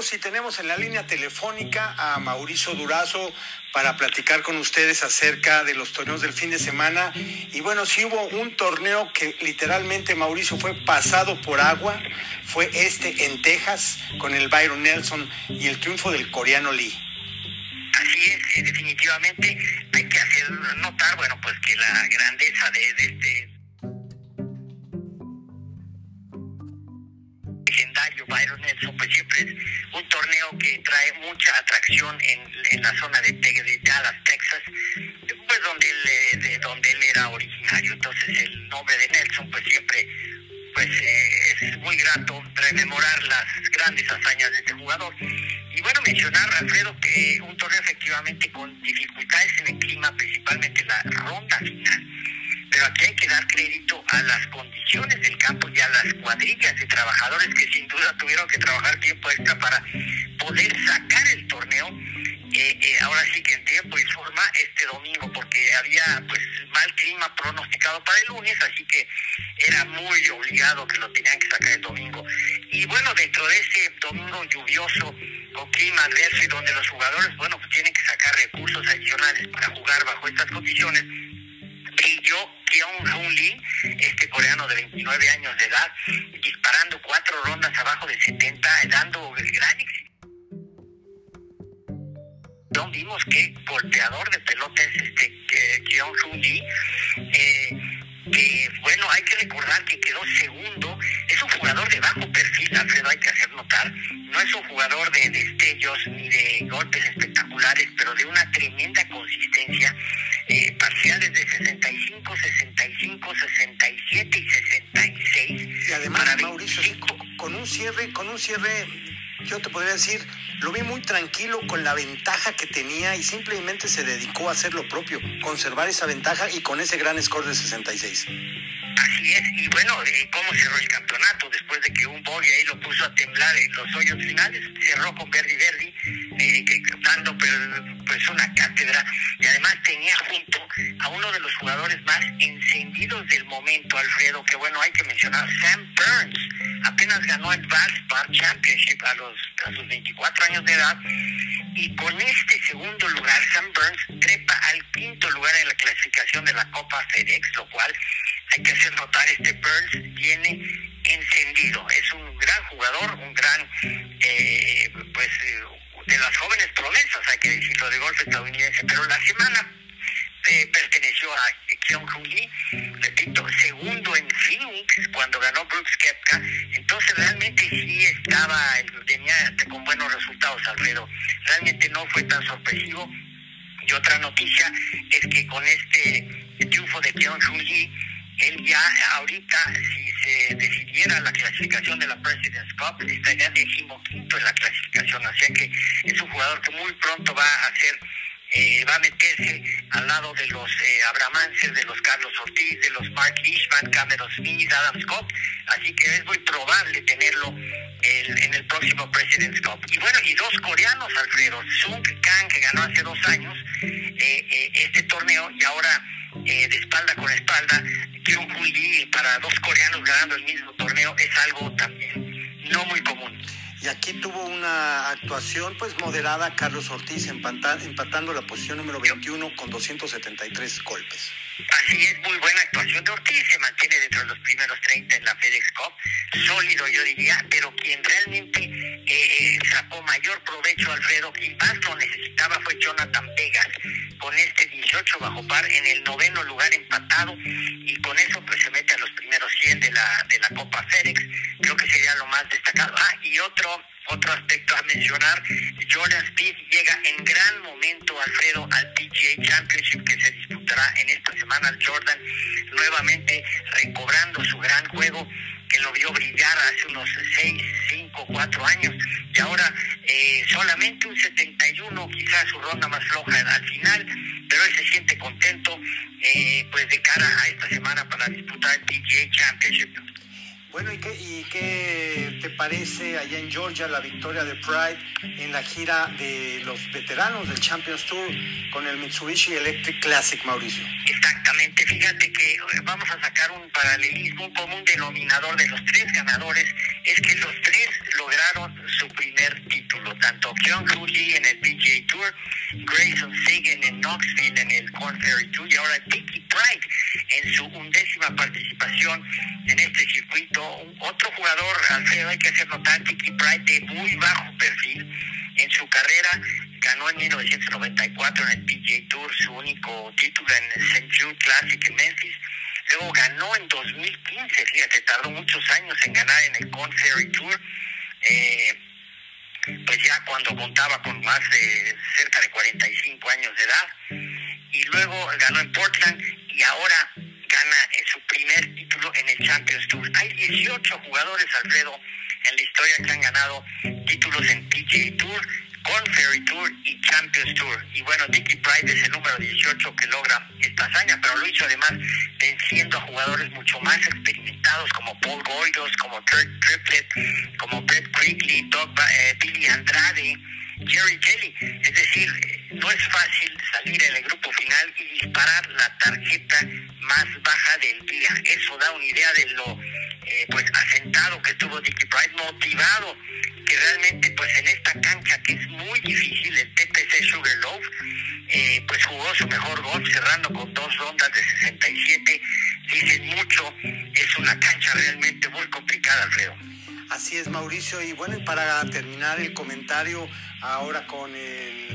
amigos y tenemos en la línea telefónica a Mauricio Durazo para platicar con ustedes acerca de los torneos del fin de semana. Y bueno, sí hubo un torneo que literalmente Mauricio fue pasado por agua, fue este en Texas con el Byron Nelson y el triunfo del coreano Lee. Así es, eh, definitivamente hay que hacer notar, bueno, pues que la grandeza de, de este legendario Byron Nelson, pues siempre es un torneo que trae mucha atracción en, en la zona de, de Texas, pues donde él, eh, de donde él era originario. Entonces el nombre de Nelson, pues siempre pues eh, es muy grato rememorar las grandes hazañas de este jugador. Y bueno, mencionar, Alfredo, que un torneo efectivamente con dificultades en el clima, principalmente la ronda final. Pero aquí hay que dar crédito a las condiciones del campo y a las cuadrillas de trabajadores que sin duda tuvieron que trabajar tiempo extra para poder sacar el torneo. eh, eh, ahora sí que en tiempo y forma este domingo, porque había pues mal clima pronosticado para el lunes, así que era muy obligado que lo tenían que sacar el domingo. Y bueno, dentro de ese domingo lluvioso, con clima adverso y donde los jugadores, bueno, pues tienen que sacar recursos adicionales para jugar bajo estas condiciones, Kyung Hoon Lee, este coreano de 29 años de edad, disparando cuatro rondas abajo de 70, dando el gran éxito. Vimos que golpeador de pelota es este eh, Kyung Lee, eh, que bueno, hay que recordar que quedó segundo, es un jugador de bajo perfil, Alfredo, hay que hacer notar, no es un jugador de destellos ni de golpes espectaculares, pero de una tremenda consistencia, eh, parciales de 65, 65, 67 y 66. Y además, Mauricio, sí, 25. con, con un cierre, con un cierre, yo te podría decir, lo vi muy tranquilo con la ventaja que tenía y simplemente se dedicó a hacer lo propio, conservar esa ventaja y con ese gran score de 66. Así es, y bueno, ¿cómo cerró el campeonato? Después de que un bogey ahí lo puso a temblar en los hoyos finales, cerró con Verdi Verdi, eh, dando pues una cátedra, y además tenía junto a uno de los jugadores más encendidos del momento, Alfredo, que bueno, hay que mencionar, Sam Burns, apenas ganó el Valspar Championship a, los, a sus 24 años de edad, y con este segundo lugar, Sam Burns trepa al quinto lugar en la clasificación de la Copa FedEx, lo cual hay que hacer notar, este Burns viene encendido, es un gran jugador, un gran, eh, pues, eh, de las jóvenes promesas, hay que decirlo, de golf estadounidense, pero la semana eh, perteneció a Kyung Hoo Lee, repito, segundo cuando ganó Brooks Koepka, entonces realmente sí estaba, tenía con buenos resultados Alfredo, realmente no fue tan sorpresivo. Y otra noticia es que con este triunfo de Hoo Lee, él ya ahorita, si se decidiera la clasificación de la President's Cup, estaría decimoquinto en la clasificación, o sea que es un jugador que muy pronto va a ser eh, va a meterse al lado de los eh, de los Carlos Ortiz, de los Mark Leishman, Cameron Smith, Adam Scott, así que es muy probable tenerlo el- en el próximo President's Cup. Y bueno, y dos coreanos, Alfredo, Sung Kang, que ganó hace dos años eh, eh, este torneo, y ahora eh, de espalda con espalda, Kyung Lee, para dos coreanos ganando el mismo torneo, es algo también no muy común. Y aquí tuvo una actuación pues moderada Carlos Ortiz empata- empatando la posición número 21 con 273 golpes. Así es, muy buena actuación de Ortiz, se mantiene dentro de los primeros 30 en la FedEx Cup, sólido yo diría, pero quien realmente eh, eh, sacó mayor provecho, Alfredo, y más lo necesitaba fue Jonathan Vegas, con este 18 bajo par en el noveno lugar empatado, y con eso pues se mete a los primeros 100 de la, de la Copa FedEx, creo que sería lo más destacado. Ah, y otro otro aspecto a mencionar, Jordan Speed llega en gran momento, Alfredo, al PGA Championship que se en esta semana. Jordan nuevamente recobrando su gran juego que lo vio brillar hace unos 6, 5, 4 años y ahora eh, solamente un 71, quizás su ronda más floja al final, pero él se siente contento eh, pues de cara a esta semana para disputar el PGA Championship. Bueno, ¿y qué, ¿y qué te parece allá en Georgia la victoria de Pride en la gira de los veteranos del Champions Tour con el Mitsubishi Electric Classic, Mauricio? Exactamente, fíjate que eh, vamos a sacar un paralelismo, un común denominador de los tres ganadores, es que los tres lograron su primer título. Tanto Hoo Lee en el PGA Tour, Grayson Sagan en Knoxville en el Corn Ferry Tour y ahora Dickie Pride en su undécima participación en este circuito. Otro jugador, Alfredo, hay que hacer notar, Dickie Pride de muy bajo perfil en su carrera ganó en 1994 en el PGA Tour su único título en el St. Jude Classic en Memphis. Luego ganó en 2015, fíjate, tardó muchos años en ganar en el Corn Ferry Tour. Eh, ya cuando contaba con más de cerca de 45 años de edad. Y luego ganó en Portland y ahora gana su primer título en el Champions Tour. Hay 18 jugadores, Alfredo, en la historia que han ganado títulos en PGA Tour con Ferry Tour y Champions Tour. Y bueno, Dickie Pride es el número 18 que logra esta hazaña, pero lo hizo además venciendo a jugadores mucho más experimentados como Paul Goydos, como Kirk Triplett, como Brett Quigley, eh, Billy Andrade, Jerry Kelly. Es decir, no es fácil salir en el grupo final y disparar la tarjeta más baja del día. Eso da una idea de lo eh, pues asentado que estuvo Dickie Pride, motivado que realmente pues en esta mejor gol cerrando con dos rondas de 67, dicen mucho, es, Mauricio. Y bueno, para terminar el comentario ahora con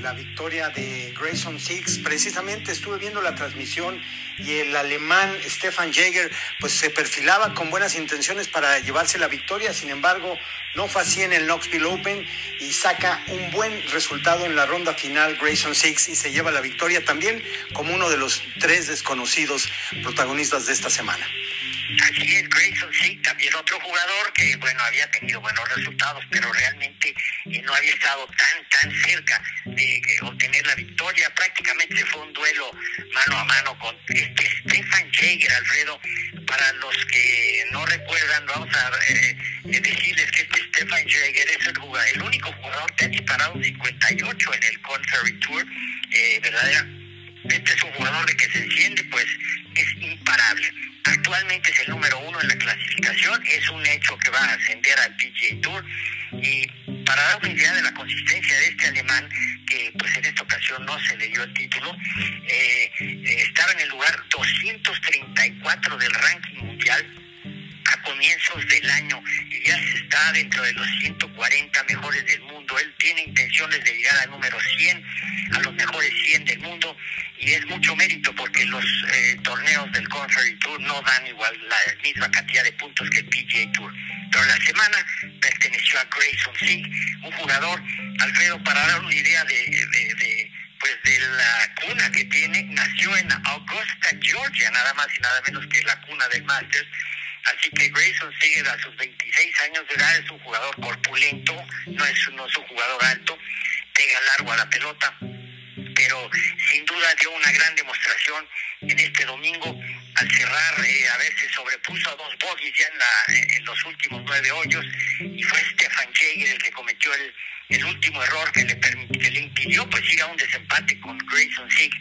la victoria de Grayson Six, precisamente estuve viendo la transmisión y el alemán Stefan Jäger pues se perfilaba con buenas intenciones para llevarse la victoria, sin embargo no fue así en el Knoxville Open y saca un buen resultado en la ronda final Grayson Six y se lleva la victoria también como uno de los tres desconocidos protagonistas de esta semana. Así es, Grayson sí, también otro jugador que, bueno, había tenido buenos resultados, pero realmente eh, no había estado tan, tan cerca de obtener la victoria. Prácticamente fue un duelo mano a mano con este Stefan Jaeger, Alfredo. Para los que no recuerdan, vamos a eh, eh, decirles que este Stefan Jaeger es el, jugador, el único jugador que ha disparado 58 en el Conferry Tour, eh, verdaderamente este es un jugador de que se enciende, pues es imparable. Actualmente es el número uno en la clasificación, es un hecho que va a ascender al PGA Tour y para dar una idea de la consistencia de este alemán, que pues en esta ocasión no se le dio el título, eh, eh, estaba en el lugar 234 del ranking mundial a comienzos del año y ya se está dentro de los 140 mejores del mundo. Él tiene intenciones de llegar al número 100, a los mejores 100 del mundo y es mucho mérito porque los eh, torneos del Conferry Tour no dan igual la misma cantidad de puntos que el PGA Tour. Pero la semana perteneció a Grayson Sig, un jugador, Alfredo, para dar una idea de, de, pues de la cuna que tiene, nació en Augusta, Georgia, nada más y nada menos que la cuna del Masters. Así que Grayson sigue a sus 26 años de edad, es un jugador corpulento, no es, no es un jugador alto, pega largo a la pelota, pero sin duda dio una gran demostración en este domingo al cerrar, eh, a veces sobrepuso a dos bogies ya en, la, en los últimos nueve hoyos y fue Stefan Jaeger el que cometió el, último error que le, que le impidió pues ir a un desempate con Grayson Sick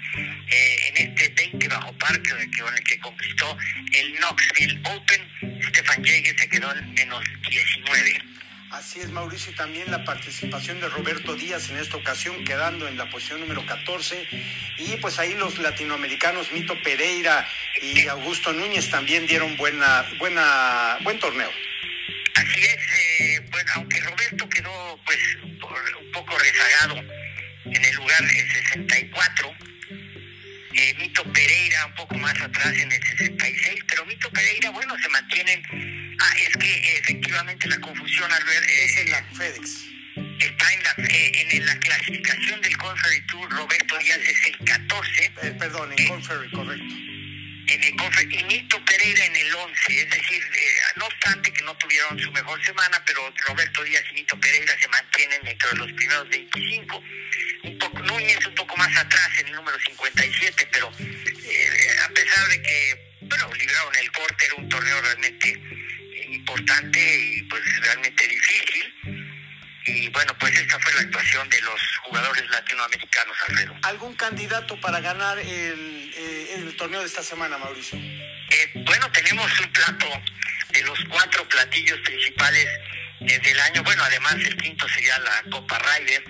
eh, en este 20 bajo parque con el que conquistó el Knoxville Open. Stefan Jaeger se quedó en menos 19. Así es, Mauricio, y también la participación de Roberto Díaz en esta ocasión, quedando en la posición número 14. Y pues ahí los latinoamericanos Mito Pereira y Augusto Núñez también dieron buena, buena, buen torneo. Así es, eh, bueno, aunque Roberto quedó pues un poco rezagado en el lugar 64, eh, Mito Pereira un poco más atrás en el 66, pero Mito Pereira, bueno, se mantienen. Ah, es que efectivamente la confusión al ver. Eh, es en la FedEx. Está en la, eh, en la clasificación del Conferry Tour, Roberto Díaz es el 14. Eh, perdón, en Conferry, correcto. En el Conferry, y Mito Pereira en el 11, es decir, no obstante que no tuvieron su mejor semana, pero Roberto Díaz y Mito Pereira se mantienen dentro de los primeros 25 un poco Núñez un poco más atrás en el número 57, pero eh, a pesar de que, bueno, libraron el corte, era un torneo realmente eh, importante y pues realmente difícil. Y bueno, pues esta fue la actuación de los jugadores latinoamericanos, Alfredo. ¿Algún candidato para ganar el, eh, el torneo de esta semana, Mauricio? bueno, tenemos un plato de los cuatro platillos principales del año. Bueno, además el quinto sería la Copa Ryder,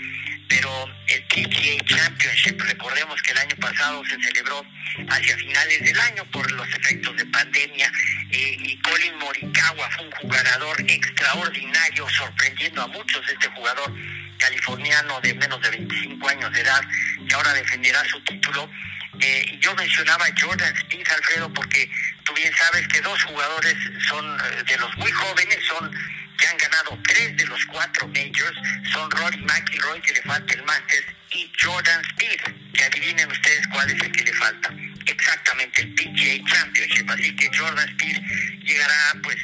pero el PGA Championship, recordemos que el año pasado se celebró hacia finales del año por los efectos de pandemia eh, y Colin Morikawa fue un jugador extraordinario, sorprendiendo a muchos este jugador californiano de menos de 25 años de edad, que ahora defenderá su título. Eh, yo mencionaba Jordan Spieth, Alfredo, porque tú bien sabes que dos jugadores son eh, de los muy jóvenes, son han ganado tres de los cuatro majors, son Rory McIlroy, que le falta el Masters, y Jordan Spieth, que adivinen ustedes cuál es el que le falta. Exactamente, el PGA Championship. Así que Jordan Spieth llegará pues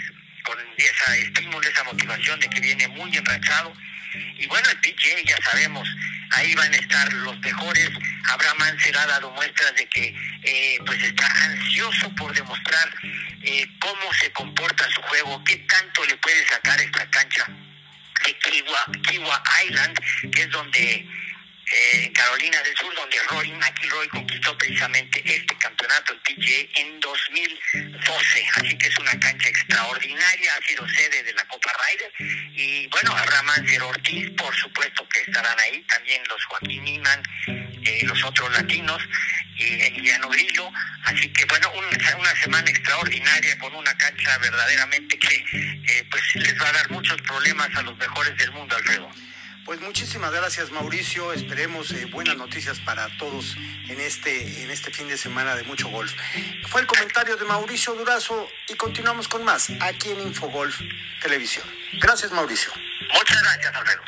con esa estímulo, esa motivación de que viene muy enrachado. Y bueno, el PGA ya sabemos, ahí van a estar los mejores. Abraham Ansel ha dado muestras de que eh, pues está ansioso por demostrar eh, cómo se comporta su juego, qué tanto le puede sacar esta cancha de Kiwa, Kiwa Island, que es donde eh, Carolina del Sur, donde Rory McIlroy conquistó precisamente este campeonato, el PGA, en 2012. Así que es una cancha extraordinaria, ha sido sede de la Copa Ryder. Y bueno, Mancer Ortiz, por supuesto que estarán ahí, también los Joaquín Niman, eh, los otros latinos, y Emiliano Grillo. Así que bueno, una semana extraordinaria con una cancha verdaderamente que eh, pues les va a dar muchos problemas a los mejores del mundo, Alfredo. Pues muchísimas gracias Mauricio, esperemos eh, buenas noticias para todos en este, en este fin de semana de mucho golf. Fue el comentario de Mauricio Durazo y continuamos con más aquí en Infogolf Televisión. Gracias Mauricio. Muchas gracias Alfredo.